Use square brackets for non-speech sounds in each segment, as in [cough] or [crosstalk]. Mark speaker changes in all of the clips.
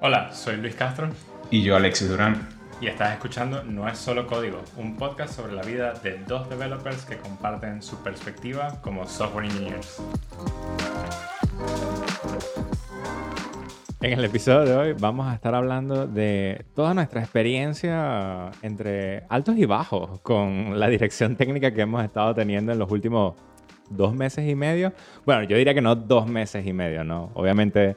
Speaker 1: Hola, soy Luis Castro.
Speaker 2: Y yo, Alexis Durán.
Speaker 1: Y estás escuchando No es solo código, un podcast sobre la vida de dos developers que comparten su perspectiva como software engineers. En el episodio de hoy vamos a estar hablando de toda nuestra experiencia entre altos y bajos con la dirección técnica que hemos estado teniendo en los últimos dos meses y medio. Bueno, yo diría que no dos meses y medio, ¿no? Obviamente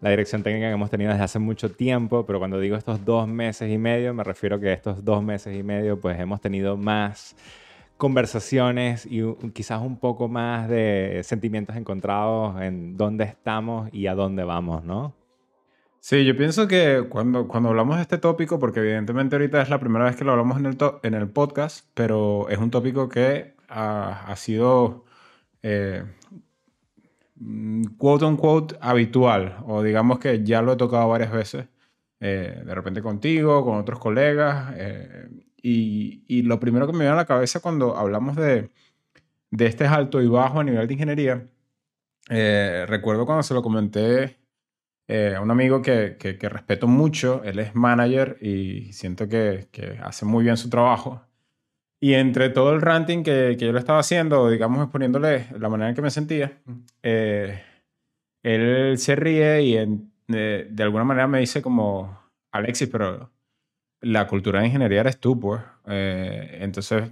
Speaker 1: la dirección técnica que hemos tenido desde hace mucho tiempo, pero cuando digo estos dos meses y medio, me refiero que estos dos meses y medio, pues hemos tenido más conversaciones y quizás un poco más de sentimientos encontrados en dónde estamos y a dónde vamos, ¿no?
Speaker 2: Sí, yo pienso que cuando, cuando hablamos de este tópico, porque evidentemente ahorita es la primera vez que lo hablamos en el, en el podcast, pero es un tópico que ha, ha sido, eh, quote habitual, o digamos que ya lo he tocado varias veces, eh, de repente contigo, con otros colegas, eh, y, y, lo primero que me viene a la cabeza cuando hablamos de, de este alto y bajo a nivel de ingeniería, recuerdo cuando se lo comenté eh, un amigo que, que, respeto mucho, él es manager y siento que, que, hace muy bien su trabajo. Y entre todo el ranting que, yo le estaba haciendo, digamos exponiéndole la manera en que me sentía, eh, él se ríe y de, de, alguna manera me dice como, Alexis, pero la cultura de ingeniería eres tú, pues. Eh, entonces,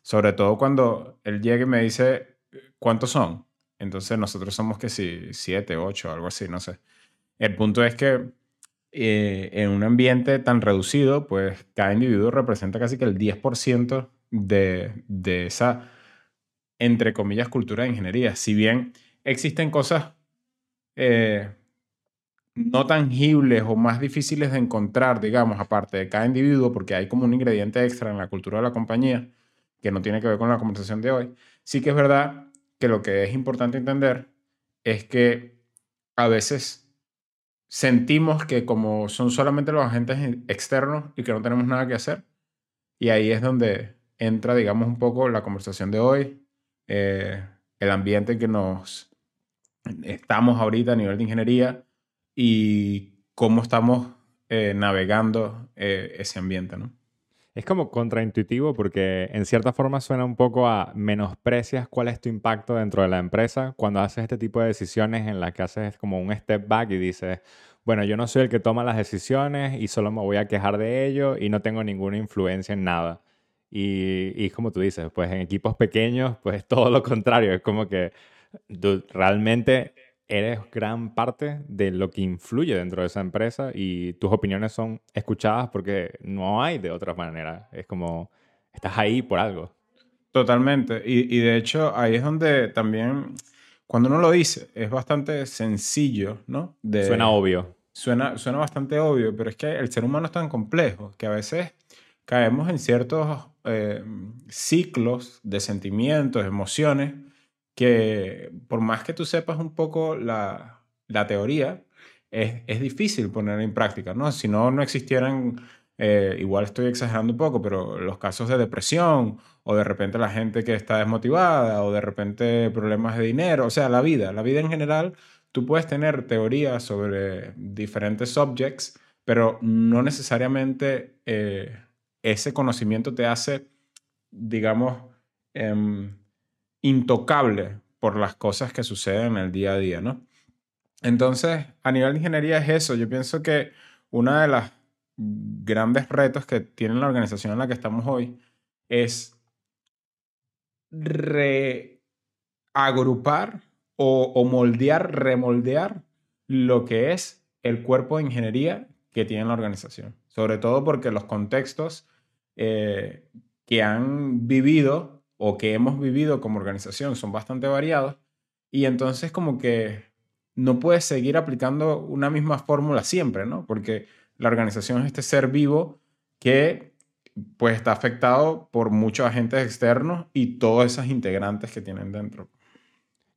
Speaker 2: sobre todo cuando él llega y me dice, ¿cuántos son? Entonces nosotros somos que si siete, ocho, algo así, no sé. El punto es que eh, en un ambiente tan reducido, pues cada individuo representa casi que el 10% de, de esa, entre comillas, cultura de ingeniería. Si bien existen cosas eh, no tangibles o más difíciles de encontrar, digamos, aparte de cada individuo, porque hay como un ingrediente extra en la cultura de la compañía que no tiene que ver con la conversación de hoy, sí que es verdad que lo que es importante entender es que a veces sentimos que como son solamente los agentes externos y que no tenemos nada que hacer, y ahí es donde entra, digamos, un poco la conversación de hoy, eh, el ambiente en que nos estamos ahorita a nivel de ingeniería y cómo estamos eh, navegando eh, ese ambiente, ¿no?
Speaker 1: Es como contraintuitivo porque en cierta forma suena un poco a menosprecias cuál es tu impacto dentro de la empresa cuando haces este tipo de decisiones en las que haces como un step back y dices, bueno, yo no soy el que toma las decisiones y solo me voy a quejar de ello y no tengo ninguna influencia en nada. Y, y como tú dices, pues en equipos pequeños, pues todo lo contrario, es como que realmente eres gran parte de lo que influye dentro de esa empresa y tus opiniones son escuchadas porque no hay de otra manera. Es como, estás ahí por algo.
Speaker 2: Totalmente. Y, y de hecho, ahí es donde también, cuando uno lo dice, es bastante sencillo, ¿no?
Speaker 1: De, suena obvio.
Speaker 2: Suena, suena bastante obvio, pero es que el ser humano es tan complejo que a veces caemos en ciertos eh, ciclos de sentimientos, emociones, que por más que tú sepas un poco la, la teoría, es, es, difícil poner en práctica, ¿no? Si no, no existieran, eh, igual estoy exagerando un poco, pero los casos de depresión o de repente la gente que está desmotivada o de repente problemas de dinero, o sea, la vida, la vida en general, tú puedes tener teorías sobre diferentes subjects, pero no necesariamente eh, ese conocimiento te hace, digamos, em, intocable por las cosas que suceden en el día a día, ¿no? Entonces, a nivel de ingeniería es eso. Yo pienso que una de las grandes retos que tiene la organización en la que estamos hoy es reagrupar o, o moldear, remoldear lo que es el cuerpo de ingeniería que tiene la organización. Sobre todo porque los contextos eh, que han vivido o que hemos vivido como organización son bastante variados y entonces como que no puedes seguir aplicando una misma fórmula siempre, ¿no? Porque la organización es este ser vivo que pues está afectado por muchos agentes externos y todos esos integrantes que tienen dentro.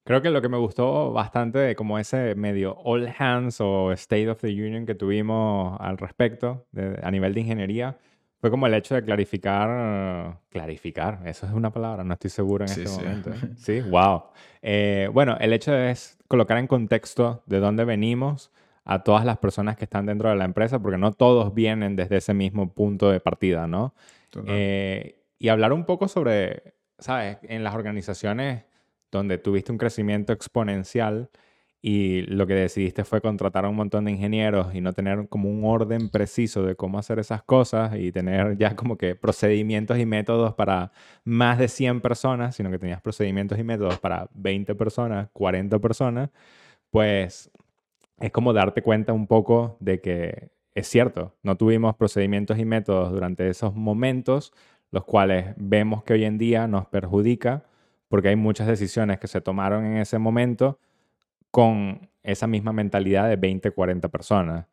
Speaker 1: Creo que lo que me gustó bastante de como ese medio all hands o state of the union que tuvimos al respecto a nivel de ingeniería fue como el hecho de clarificar, clarificar, eso es una palabra, no estoy seguro en este momento. ¿eh? [laughs] Sí, wow. Eh, bueno, el hecho es colocar en contexto de dónde venimos a todas las personas que están dentro de la empresa, porque no todos vienen desde ese mismo punto de partida, ¿no? Eh, y hablar un poco sobre, ¿sabes? En las organizaciones donde tuviste un crecimiento exponencial, y lo que decidiste fue contratar a un montón de ingenieros y no tener como un orden preciso de cómo hacer esas cosas y tener ya como que procedimientos y métodos para más de 100 personas, sino que tenías procedimientos y métodos para 20 personas, 40 personas, pues es como darte cuenta un poco de que es cierto, no tuvimos procedimientos y métodos durante esos momentos, los cuales vemos que hoy en día nos perjudica porque hay muchas decisiones que se tomaron en ese momento con esa misma mentalidad de 20, 40 personas.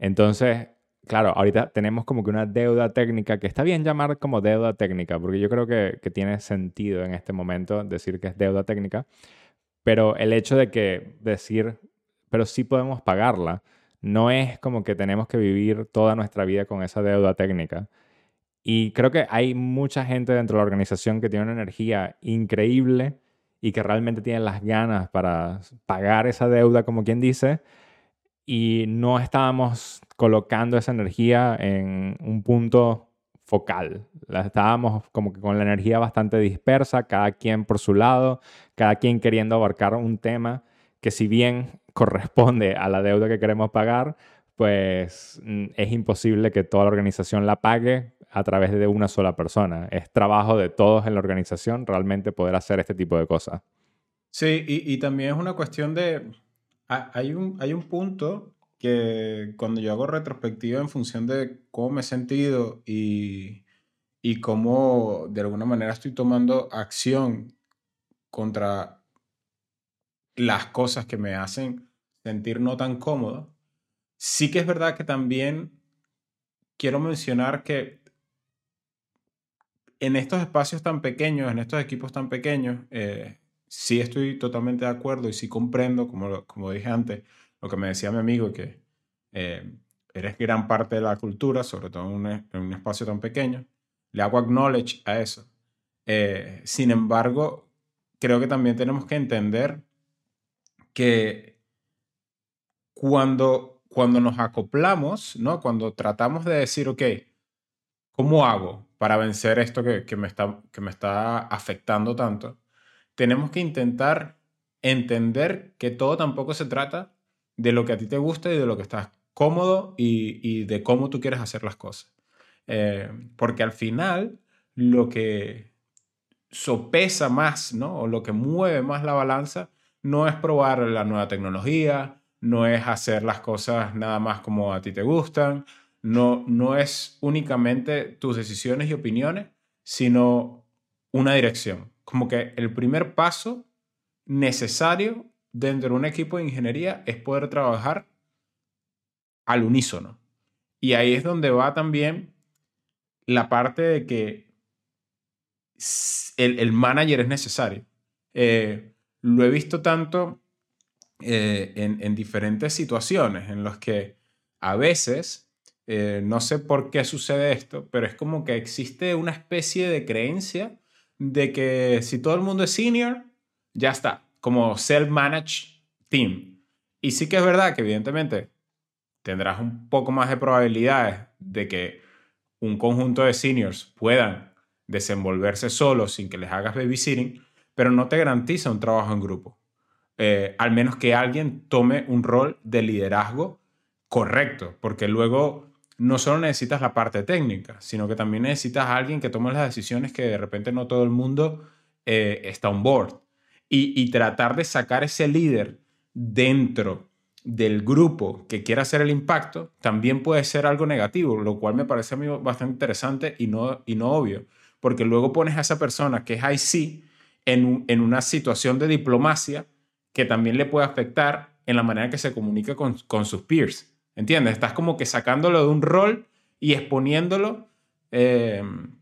Speaker 1: Entonces, claro, ahorita tenemos como que una deuda técnica, que está bien llamar como deuda técnica, porque yo creo que, tiene sentido en este momento decir que es deuda técnica, pero el hecho de que decir, pero sí podemos pagarla, no es como que tenemos que vivir toda nuestra vida con esa deuda técnica. Y creo que hay mucha gente dentro de la organización que tiene una energía increíble y que realmente tienen las ganas para pagar esa deuda, como quien dice, y no estábamos colocando esa energía en un punto focal. La estábamos como que con la energía bastante dispersa, cada quien por su lado, cada quien queriendo abarcar un tema que si bien corresponde a la deuda que queremos pagar, pues mm, es imposible que toda la organización la pague a través de una sola persona. Es trabajo de todos en la organización realmente poder hacer este tipo de cosas.
Speaker 2: Sí, y, también es una cuestión de... Hay un, hay un punto que cuando yo hago retrospectiva en función de cómo me he sentido y, y cómo de alguna manera estoy tomando acción contra las cosas que me hacen sentir no tan cómodo, sí que es verdad que también quiero mencionar que en estos espacios tan pequeños, en estos equipos tan pequeños, eh, sí estoy totalmente de acuerdo y sí comprendo, como, como dije antes, lo que me decía mi amigo, que eh, eres gran parte de la cultura, sobre todo en un, espacio tan pequeño. Le hago acknowledge a eso. Eh, sin embargo, creo que también tenemos que entender que cuando, cuando nos acoplamos, ¿no? cuando tratamos de decir, ok, ¿cómo hago para vencer esto que, me está, que me está afectando tanto? Tenemos que intentar entender que todo tampoco se trata de lo que a ti te gusta y de lo que estás cómodo y, de cómo tú quieres hacer las cosas. Eh, porque al final lo que sopesa más, ¿no? O lo que mueve más la balanza no es probar la nueva tecnología, no es hacer las cosas nada más como a ti te gustan, no, no es únicamente tus decisiones y opiniones, sino una dirección. Como que el primer paso necesario dentro de un equipo de ingeniería es poder trabajar al unísono. Y ahí es donde va también la parte de que el, manager es necesario. Eh, lo he visto tanto eh, en, diferentes situaciones en las que a veces eh, no sé por qué sucede esto, pero es como que existe una especie de creencia de que si todo el mundo es senior, ya está, como self-managed team. Y sí que es verdad que evidentemente tendrás un poco más de probabilidades de que un conjunto de seniors puedan desenvolverse solos sin que les hagas babysitting, pero no te garantiza un trabajo en grupo. Eh, al menos que alguien tome un rol de liderazgo correcto, porque luego no solo necesitas la parte técnica, sino que también necesitas a alguien que tome las decisiones que de repente no todo el mundo eh, está on board. Y, tratar de sacar ese líder dentro del grupo que quiera hacer el impacto también puede ser algo negativo, lo cual me parece a mí bastante interesante y no, y no obvio, porque luego pones a esa persona que es IC en, en una situación de diplomacia que también le puede afectar en la manera que se comunica con, con sus peers. ¿Entiendes? Estás como que sacándolo de un rol y exponiéndolo em,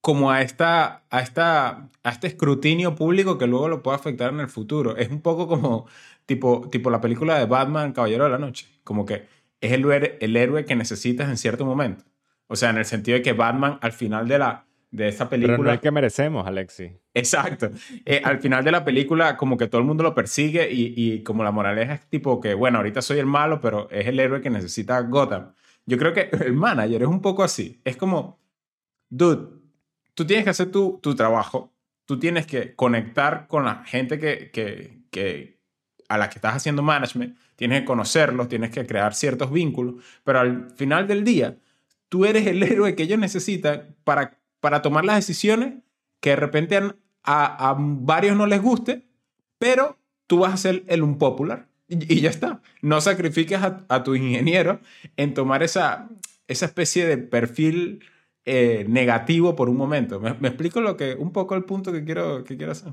Speaker 2: como a, esta, a, esta, a este escrutinio público que luego lo puede afectar en el futuro. Es un poco como tipo, tipo la película de Batman, Caballero de la Noche. Como que es el, el héroe que necesitas en cierto momento. O sea, en el sentido de que Batman al final de la, de esa película.
Speaker 1: Pero no es que merecemos, Alexi.
Speaker 2: Exacto. Eh, al final de la película, como que todo el mundo lo persigue y, y, como la moraleja es tipo que, bueno, ahorita soy el malo, pero es el héroe que necesita Gotham. Yo creo que el manager es un poco así. Es como, dude, tú tienes que hacer tu, tu trabajo, tú tienes que conectar con la gente que, que, que, a la que estás haciendo management, tienes que conocerlos, tienes que crear ciertos vínculos, pero al final del día, tú eres el [laughs] héroe que ellos necesitan para, para tomar las decisiones que de repente a, a, varios no les guste, pero tú vas a ser el un popular y, ya está. No sacrifiques a, a, tu ingeniero en tomar esa, esa especie de perfil eh, negativo por un momento. ¿Me, ¿Me, explico lo que, un poco el punto que quiero, que quiero hacer?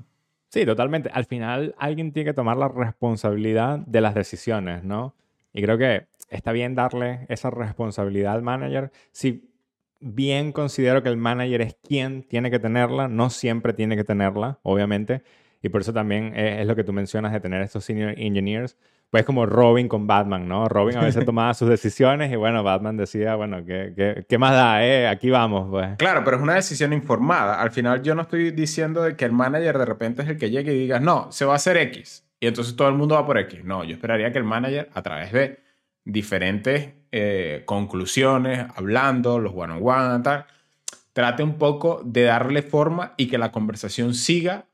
Speaker 1: Sí, totalmente. Al final alguien tiene que tomar la responsabilidad de las decisiones, ¿no? Y creo que está bien darle esa responsabilidad al manager. Si bien considero que el manager es quien tiene que tenerla, no siempre tiene que tenerla, obviamente. Y por eso también es, lo que tú mencionas de tener estos senior engineers. Pues como Robin con Batman, ¿no? Robin a veces [laughs] tomaba sus decisiones y bueno, Batman decía, bueno, ¿qué, qué, qué más da? Eh? Aquí vamos, pues.
Speaker 2: Claro, pero es una decisión informada. Al final yo no estoy diciendo de que el manager de repente es el que llegue y diga, no, se va a hacer X. Y entonces todo el mundo va por X. No, yo esperaría que el manager, a través de diferentes eh, conclusiones, hablando, los one-on-one, tal, trate un poco de darle forma y que la conversación siga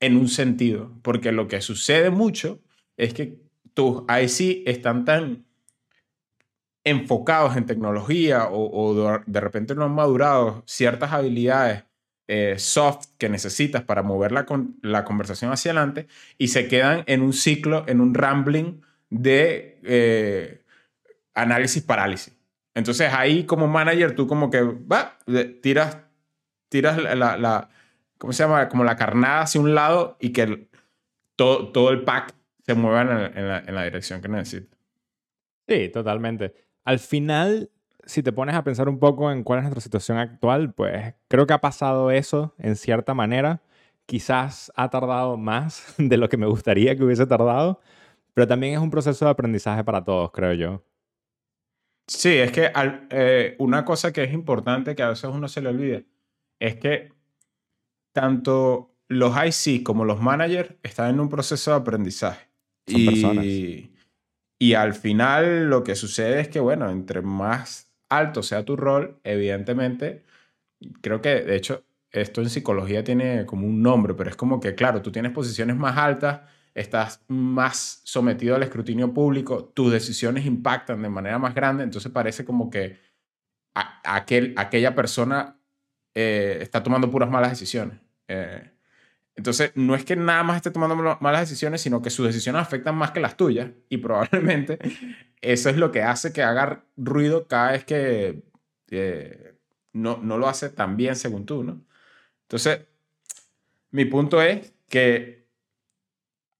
Speaker 2: en un sentido. Porque lo que sucede mucho es que tus IC están tan enfocados en tecnología o, o, de repente no han madurado ciertas habilidades eh, soft que necesitas para mover la, con, la, conversación hacia adelante y se quedan en un ciclo, en un rambling de eh, análisis parálisis. Entonces ahí como manager tú como que va, tiras, tiras la, la, ¿cómo se llama? Como la carnada hacia un lado y que todo, todo el pack se mueva en, en, la, en la dirección que necesita.
Speaker 1: Sí, totalmente. Al final, si te pones a pensar un poco en cuál es nuestra situación actual, pues creo que ha pasado eso en cierta manera. Quizás ha tardado más [laughs] de lo que me gustaría que hubiese tardado, pero también es un proceso de aprendizaje para todos, creo yo.
Speaker 2: Sí, es que al, eh, una cosa que es importante que a veces uno se le olvida es que tanto los IC como los managers están en un proceso de aprendizaje.
Speaker 1: Son
Speaker 2: y,
Speaker 1: personas.
Speaker 2: Y al final lo que sucede es que, bueno, entre más alto sea tu rol, evidentemente, creo que de hecho esto en psicología tiene como un nombre, pero es como que, claro, tú tienes posiciones más altas, estás más sometido al escrutinio público, tus decisiones impactan de manera más grande, entonces parece como que a, aquel, aquella persona eh, está tomando puras malas decisiones. Eh, entonces, no es que nada más esté tomando malas decisiones, sino que sus decisiones afectan más que las tuyas y probablemente [laughs] eso es lo que hace que haga ruido cada vez que eh, no, no lo hace tan bien según tú, ¿no? Entonces, mi punto es que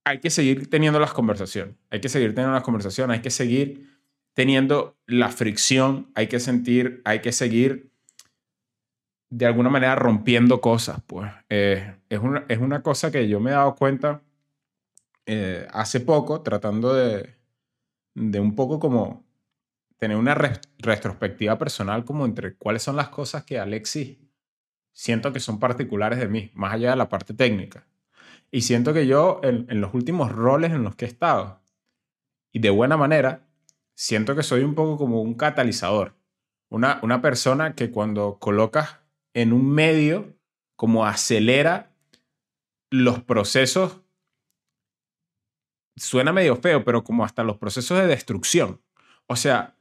Speaker 2: hay que seguir teniendo las conversaciones, hay que seguir teniendo las conversaciones, hay que seguir teniendo la fricción, hay que sentir, hay que seguir de alguna manera rompiendo cosas, pues. Eh, es, una, es una cosa que yo me he dado cuenta eh, hace poco, tratando de, de un poco como tener una re retrospectiva personal como entre cuáles son las cosas que Alexis siento que son particulares de mí, más allá de la parte técnica. Y siento que yo, en, los últimos roles en los que he estado, y de buena manera, siento que soy un poco como un catalizador. Una, una persona que cuando colocas en un medio, como acelera los procesos, suena medio feo, pero como hasta los procesos de destrucción. O sea,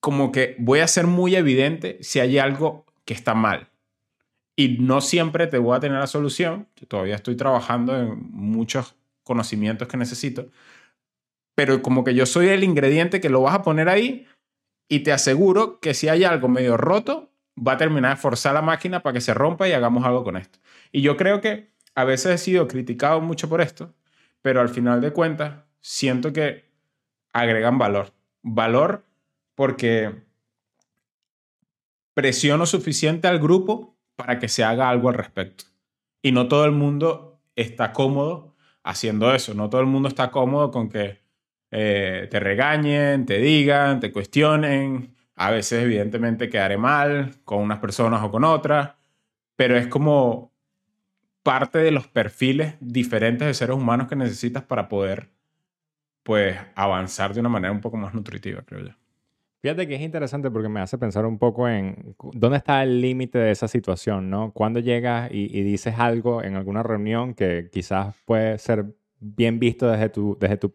Speaker 2: como que voy a ser muy evidente si hay algo que está mal. Y no siempre te voy a tener la solución. Todavía estoy trabajando en muchos conocimientos que necesito. Pero como que yo soy el ingrediente que lo vas a poner ahí y te aseguro que si hay algo medio roto, va a terminar de forzar la máquina para que se rompa y hagamos algo con esto. Y yo creo que a veces he sido criticado mucho por esto, pero al final de cuentas siento que agregan valor. Valor porque presiono suficiente al grupo para que se haga algo al respecto. Y no todo el mundo está cómodo haciendo eso, no todo el mundo está cómodo con que eh, te regañen, te digan, te cuestionen. A veces, evidentemente, quedaré mal con unas personas o con otras, pero es como parte de los perfiles diferentes de seres humanos que necesitas para poder, pues, avanzar de una manera un poco más nutritiva, creo yo.
Speaker 1: Fíjate que es interesante porque me hace pensar un poco en dónde está el límite de esa situación, ¿no? Cuando llegas y, dices algo en alguna reunión que quizás puede ser bien visto desde tu, desde tu,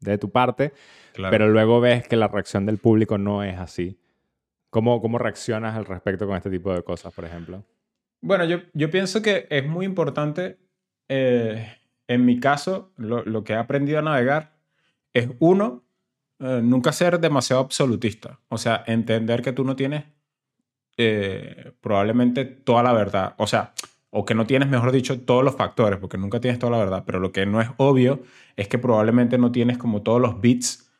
Speaker 1: desde tu parte, pero luego ves que la reacción del público no es así. ¿Cómo, ¿Cómo reaccionas al respecto con este tipo de cosas, por ejemplo?
Speaker 2: Bueno, yo, yo pienso que es muy importante, eh, en mi caso, lo, lo, que he aprendido a navegar es uno, eh, nunca ser demasiado absolutista. O sea, entender que tú no tienes eh, probablemente toda la verdad. O sea, o que no tienes, mejor dicho, todos los factores, porque nunca tienes toda la verdad. Pero lo que no es obvio es que probablemente no tienes como todos los bits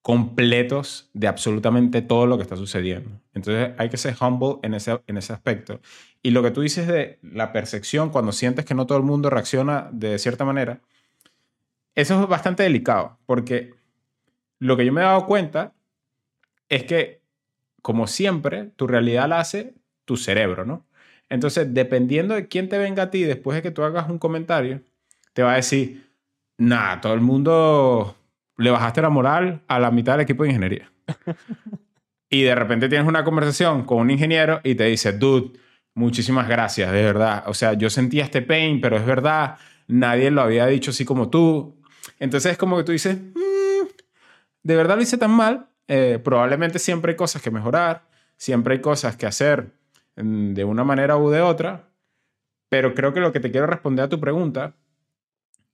Speaker 2: completos de absolutamente todo lo que está sucediendo. Entonces hay que ser humble en ese, en ese aspecto. Y lo que tú dices de la percepción, cuando sientes que no todo el mundo reacciona de cierta manera, eso es bastante delicado, porque lo que yo me he dado cuenta es que, como siempre, tu realidad la hace tu cerebro, ¿no? Entonces, dependiendo de quién te venga a ti después de que tú hagas un comentario, te va a decir, nada, todo el mundo le bajaste la moral a la mitad del equipo de ingeniería. [laughs] y de repente tienes una conversación con un ingeniero y te dice, dude, muchísimas gracias, de verdad. O sea, yo sentía este pain, pero es verdad, nadie lo había dicho así como tú. Entonces es como que tú dices, mm, de verdad lo hice tan mal. Eh, probablemente siempre hay cosas que mejorar, siempre hay cosas que hacer mm, de una manera u de otra, pero creo que lo que te quiero responder a tu pregunta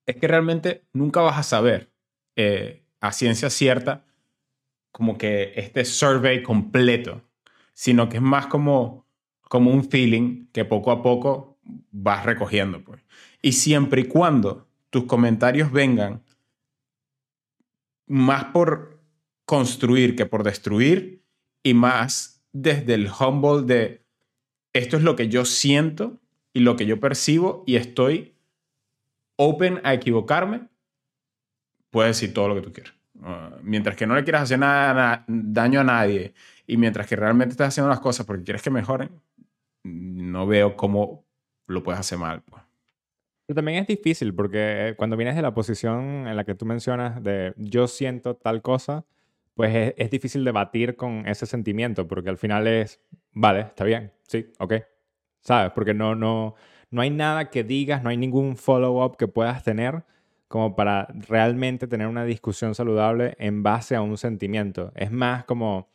Speaker 2: es que realmente nunca vas a saber eh, a ciencia cierta como que este survey completo, sino que es más como, como un feeling que poco a poco vas recogiendo. Pues. Y siempre y cuando tus comentarios vengan más por construir que por destruir y más desde el humble de esto es lo que yo siento y lo que yo percibo y estoy open a equivocarme puedes decir todo lo que tú quieras. Ah, mientras que no le quieras hacer daño a nadie y mientras que realmente estás haciendo las cosas porque quieres que mejoren, no veo cómo lo puedes hacer mal. Pues.
Speaker 1: Pero también es difícil porque cuando vienes de la posición en la que tú mencionas de yo siento tal cosa, pues es, es difícil debatir con ese sentimiento porque al final es, vale, está bien, sí, ok, ¿sabes? Porque no, no, no hay nada que digas, no hay ningún follow-up que puedas tener como para realmente tener una discusión saludable en base a un sentimiento. Es más como,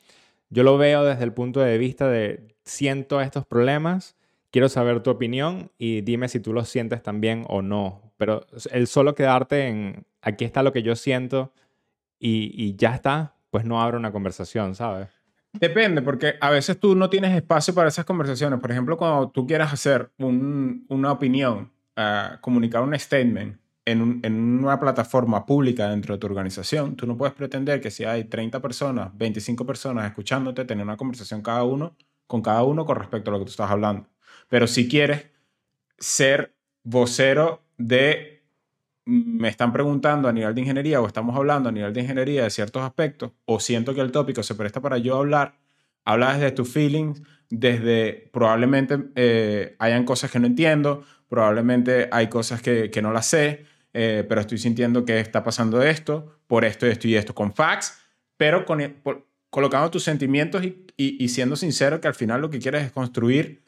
Speaker 1: yo lo veo desde el punto de vista de siento estos problemas, quiero saber tu opinión y dime si tú los sientes también o no. Pero el solo quedarte en, aquí está lo que yo siento y, ya está, pues no abre una conversación, ¿sabes?
Speaker 2: Depende, porque a veces tú no tienes espacio para esas conversaciones. Por ejemplo, cuando tú quieras hacer una opinión, uh, comunicar un statement, en, una plataforma pública dentro de tu organización, tú no puedes pretender que si hay 30 personas, 25 personas escuchándote, tener una conversación cada uno con cada uno con respecto a lo que tú estás hablando. Pero si quieres ser vocero de, me están preguntando a nivel de ingeniería o estamos hablando a nivel de ingeniería de ciertos aspectos, o siento que el tópico se presta para yo hablar, habla desde tus feelings, desde probablemente eh, hayan cosas que no entiendo, probablemente hay cosas que, que no las sé, eh, pero estoy sintiendo que está pasando esto, por esto, esto y esto, con facts, pero colocando tus sentimientos y, y, siendo sincero que al final lo que quieres es construir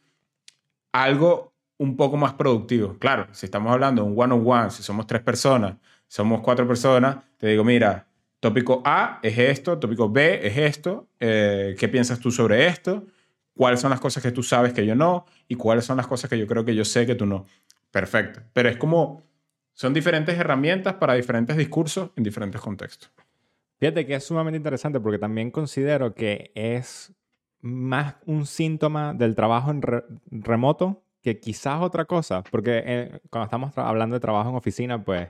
Speaker 2: algo un poco más productivo. Claro, si estamos hablando de un one-on-one, si somos tres personas, somos cuatro personas, te digo, mira, tópico A es esto, tópico B es esto, eh, ¿qué piensas tú sobre esto? ¿Cuáles son las cosas que tú sabes que yo no? ¿Y cuáles son las cosas que yo creo que yo sé que tú no? Perfecto. Pero es como son diferentes herramientas para diferentes discursos en diferentes contextos.
Speaker 1: Fíjate que es sumamente interesante porque también considero que es más un síntoma del trabajo en remoto que quizás otra cosa, porque eh, cuando estamos hablando de trabajo en oficina, pues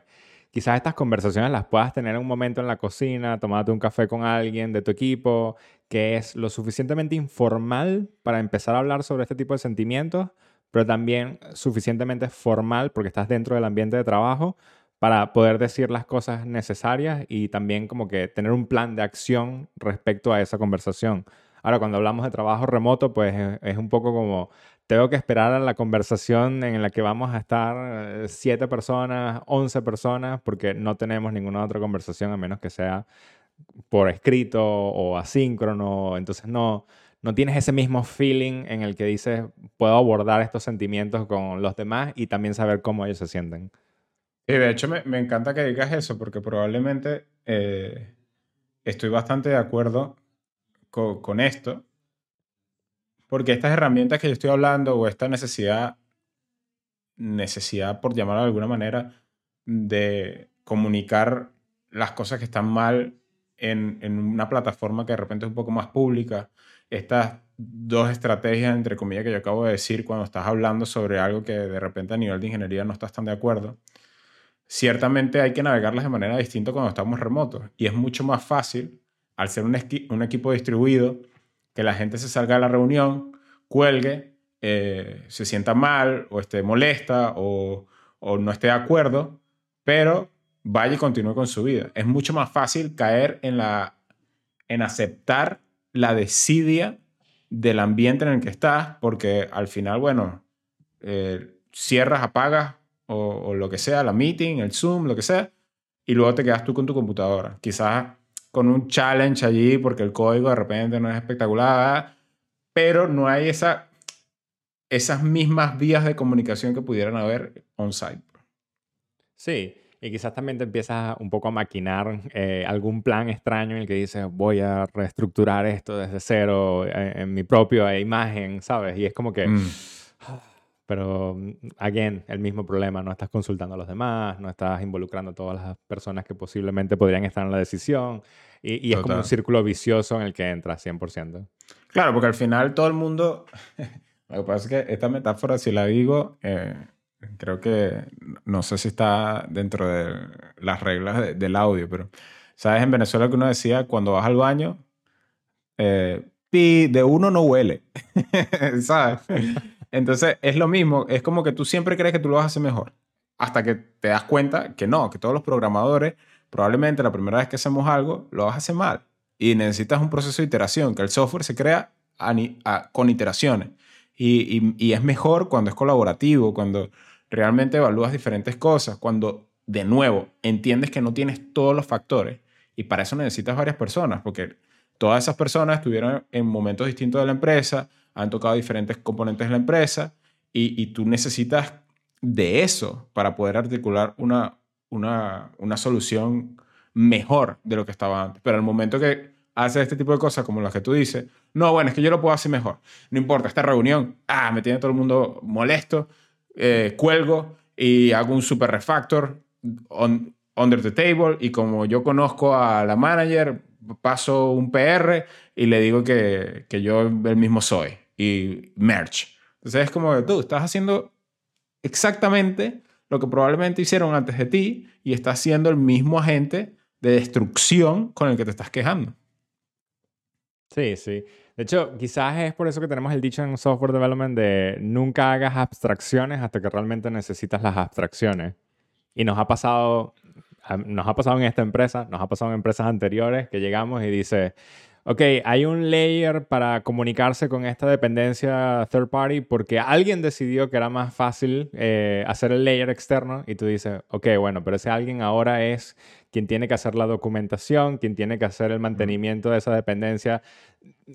Speaker 1: quizás estas conversaciones las puedas tener en un momento en la cocina, tomándote un café con alguien de tu equipo, que es lo suficientemente informal para empezar a hablar sobre este tipo de sentimientos, pero también suficientemente formal porque estás dentro del ambiente de trabajo para poder decir las cosas necesarias y también como que tener un plan de acción respecto a esa conversación. Ahora, cuando hablamos de trabajo remoto, pues es un poco como tengo que esperar a la conversación en la que vamos a estar eh, siete personas, once personas, porque no tenemos ninguna otra conversación a menos que sea por escrito o asíncrono. Entonces no, no tienes ese mismo feeling en el que dices, puedo abordar estos sentimientos con los demás y también saber cómo ellos se sienten.
Speaker 2: Y de hecho me, me encanta que digas eso, porque probablemente eh, estoy bastante de acuerdo con, esto, porque estas herramientas que yo estoy hablando o esta necesidad, necesidad por llamarlo de alguna manera, de comunicar las cosas que están mal en, en, una plataforma que de repente es un poco más pública, estas dos estrategias, entre comillas, que yo acabo de decir cuando estás hablando sobre algo que de repente a nivel de ingeniería no estás tan de acuerdo, ciertamente hay que navegarlas de manera distinta cuando estamos remotos. Y es mucho más fácil, al ser un, equipo distribuido, que la gente se salga de la reunión, cuelgue, eh, se sienta mal o esté molesta o, o no esté de acuerdo, pero vaya y continúe con su vida. Es mucho más fácil caer en, la, en aceptar la desidia del ambiente en el que estás, porque al final, bueno, eh, cierras, apagas o, o, lo que sea, la meeting, el Zoom, lo que sea, y luego te quedas tú con tu computadora. Quizás con un challenge allí, porque el código de repente no es espectacular, pero no hay esa, esas mismas vías de comunicación que pudieran haber on-site.
Speaker 1: Sí, y quizás también te empiezas un poco a maquinar eh, algún plan extraño en el que dices, voy a reestructurar esto desde cero en, eh, en mi propia imagen, ¿sabes? Y es como que... Mm. Pero, again, el mismo problema, no estás consultando a los demás, no estás involucrando a todas las personas que posiblemente podrían estar en la decisión. Y, y es como un círculo vicioso en el que entras 100%.
Speaker 2: Claro, porque al final todo el mundo... [laughs] Lo que pasa es que esta metáfora, si la digo, eh, creo que no sé si está dentro de las reglas de, del audio, pero sabes en Venezuela que uno decía cuando vas al baño, eh, pi de uno no huele, [laughs] ¿sabes? Entonces es lo mismo, es como que tú siempre crees que tú lo vas a hacer mejor, hasta que te das cuenta que no, que todos los programadores probablemente la primera vez que hacemos algo lo vas a hacer mal y necesitas un proceso de iteración, que el software se crea con iteraciones. Y, es mejor cuando es colaborativo, cuando realmente evalúas diferentes cosas, cuando de nuevo entiendes que no tienes todos los factores y para eso necesitas varias personas, porque todas esas personas estuvieron en momentos distintos de la empresa, han tocado diferentes componentes de la empresa y, tú necesitas de eso para poder articular una, una, una solución mejor de lo que estaba antes. Pero al momento que haces este tipo de cosas como las que tú dices, no, bueno, es que yo lo puedo hacer mejor. No importa, esta reunión, ah, me tiene todo el mundo molesto, eh, cuelgo y hago un super refactor on, under the table y como yo conozco a la manager, paso un PR y le digo que, que yo el mismo soy y merge. Entonces es como que tú estás haciendo exactamente lo que probablemente hicieron antes de ti y estás siendo el mismo agente de destrucción con el que te estás quejando.
Speaker 1: Sí, sí. De hecho, quizás es por eso que tenemos el dicho en software development de nunca hagas abstracciones hasta que realmente necesitas las abstracciones. Y nos ha pasado, nos ha pasado en esta empresa, nos ha pasado en empresas anteriores que llegamos y dice, ok, hay un layer para comunicarse con esta dependencia third party porque alguien decidió que era más fácil eh, hacer el layer externo y tú dices, ok, bueno, pero ese alguien ahora es quien tiene que hacer la documentación, quien tiene que hacer el mantenimiento de esa dependencia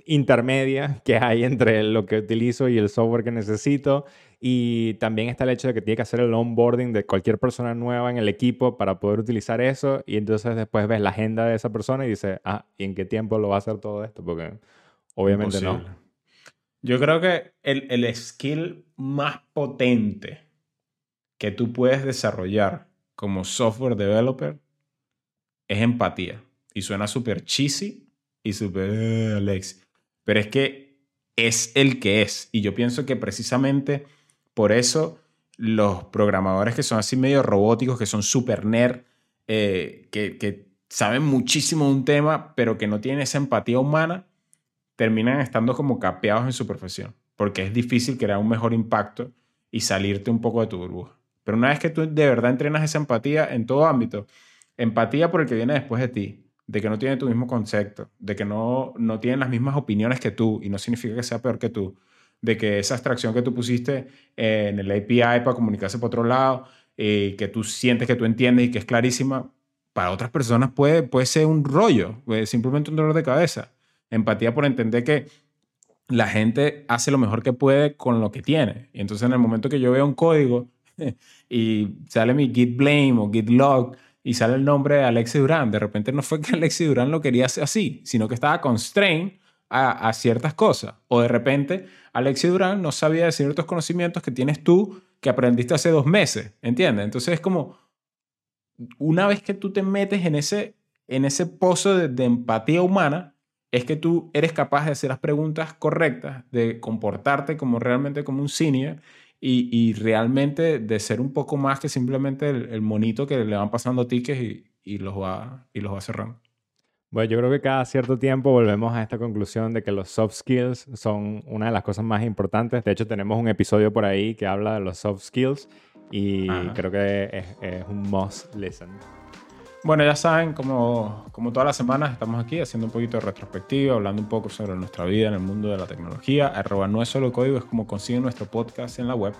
Speaker 1: intermedia que hay entre lo que utilizo y el software que necesito. Y también está el hecho de que tiene que hacer el onboarding de cualquier persona nueva en el equipo para poder utilizar eso. Y entonces después ves la agenda de esa persona y dices, ah, ¿y en qué tiempo lo va a hacer todo esto? Porque obviamente Imposible. no.
Speaker 2: Yo creo que el, el skill más potente que tú puedes desarrollar como software developer es empatía. Y suena súper cheesy y súper eh, Alex. Pero es que es el que es. Y yo pienso que precisamente por eso los programadores que son así medio robóticos, que son súper nerd, eh, que, que saben muchísimo de un tema, pero que no tienen esa empatía humana, terminan estando como capeados en su profesión. Porque es difícil crear un mejor impacto y salirte un poco de tu burbuja. Pero una vez que tú de verdad entrenas esa empatía en todo ámbito, empatía por el que viene después de ti, de que no tiene tu mismo concepto, de que no, no tiene las mismas opiniones que tú y no significa que sea peor que tú, de que esa abstracción que tú pusiste en el API para comunicarse por otro lado, eh, que tú sientes que tú entiendes y que es clarísima, para otras personas puede, puede ser un rollo, simplemente un dolor de cabeza. Empatía por entender que la gente hace lo mejor que puede con lo que tiene. Y entonces en el momento que yo veo un código [laughs] y sale mi git blame o git log y sale el nombre de Alexi Durán, de repente no fue que [laughs] Alexi Durán lo quería hacer así, sino que estaba constrained a, ciertas cosas. O de repente Alexi Durán no sabía de ciertos conocimientos que tienes tú que aprendiste hace dos meses, ¿entiendes? Entonces es como, una vez que tú te metes en ese, en ese pozo de empatía humana, es que tú eres capaz de hacer las preguntas correctas, de comportarte como realmente como un senior y, realmente de ser un poco más que simplemente el, monito que le van pasando tickets y, y, los va, y los va cerrando.
Speaker 1: Bueno, yo creo que cada cierto tiempo volvemos a esta conclusión de que los soft skills son una de las cosas más importantes. De hecho, tenemos un episodio por ahí que habla de los soft skills y creo que es, es un must listen.
Speaker 2: Bueno, ya saben, como, como todas las semanas estamos aquí haciendo un poquito de retrospectiva, hablando un poco sobre nuestra vida en el mundo de la tecnología. Arroba no es solo código, es como consiguen nuestro podcast en la web.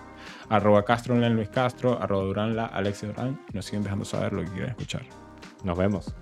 Speaker 2: Arroba Castro en Luis Castro, arroba Durán la Alexis Durán. Y nos siguen dejando saber lo que quieren escuchar.
Speaker 1: Nos vemos.